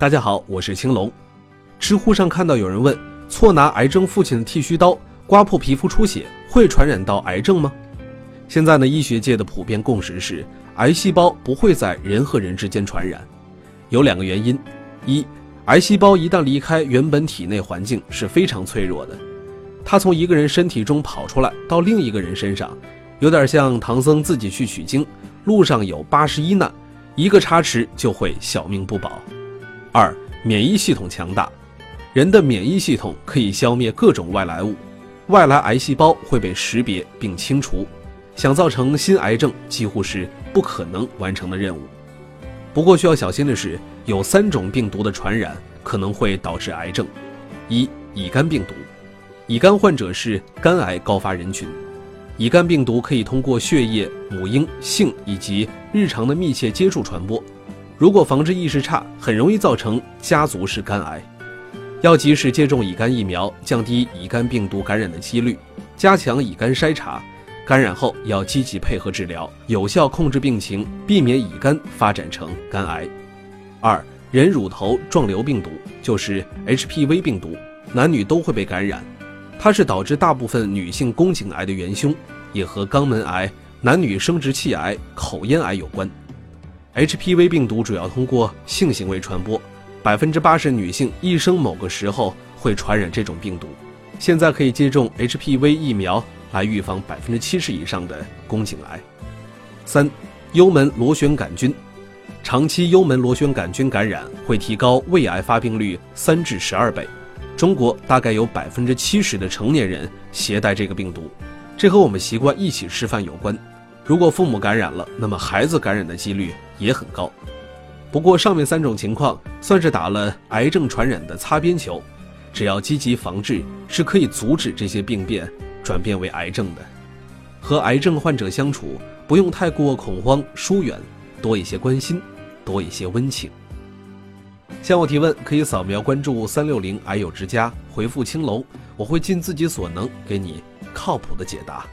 大家好，我是青龙。知乎上看到有人问：错拿癌症父亲的剃须刀刮破皮肤出血，会传染到癌症吗？现在呢，医学界的普遍共识是，癌细胞不会在人和人之间传染。有两个原因：一，癌细胞一旦离开原本体内环境是非常脆弱的，它从一个人身体中跑出来到另一个人身上，有点像唐僧自己去取经，路上有八十一难，一个差池就会小命不保。二，免疫系统强大，人的免疫系统可以消灭各种外来物，外来癌细胞会被识别并清除，想造成新癌症几乎是不可能完成的任务。不过需要小心的是，有三种病毒的传染可能会导致癌症：一、乙肝病毒，乙肝患者是肝癌高发人群，乙肝病毒可以通过血液、母婴、性以及日常的密切接触传播。如果防治意识差，很容易造成家族式肝癌。要及时接种乙肝疫苗，降低乙肝病毒感染的几率，加强乙肝筛查。感染后要积极配合治疗，有效控制病情，避免乙肝发展成肝癌。二、人乳头状瘤病毒就是 HPV 病毒，男女都会被感染，它是导致大部分女性宫颈癌的元凶，也和肛门癌、男女生殖器癌、口咽癌有关。HPV 病毒主要通过性行为传播，百分之八十女性一生某个时候会传染这种病毒。现在可以接种 HPV 疫苗来预防百分之七十以上的宫颈癌。三、幽门螺旋杆菌，长期幽门螺旋杆菌感染会提高胃癌发病率三至十二倍。中国大概有百分之七十的成年人携带这个病毒，这和我们习惯一起吃饭有关。如果父母感染了，那么孩子感染的几率也很高。不过上面三种情况算是打了癌症传染的擦边球，只要积极防治，是可以阻止这些病变转变为癌症的。和癌症患者相处，不用太过恐慌疏远，多一些关心，多一些温情。向我提问可以扫描关注三六零癌友之家，回复青楼，我会尽自己所能给你靠谱的解答。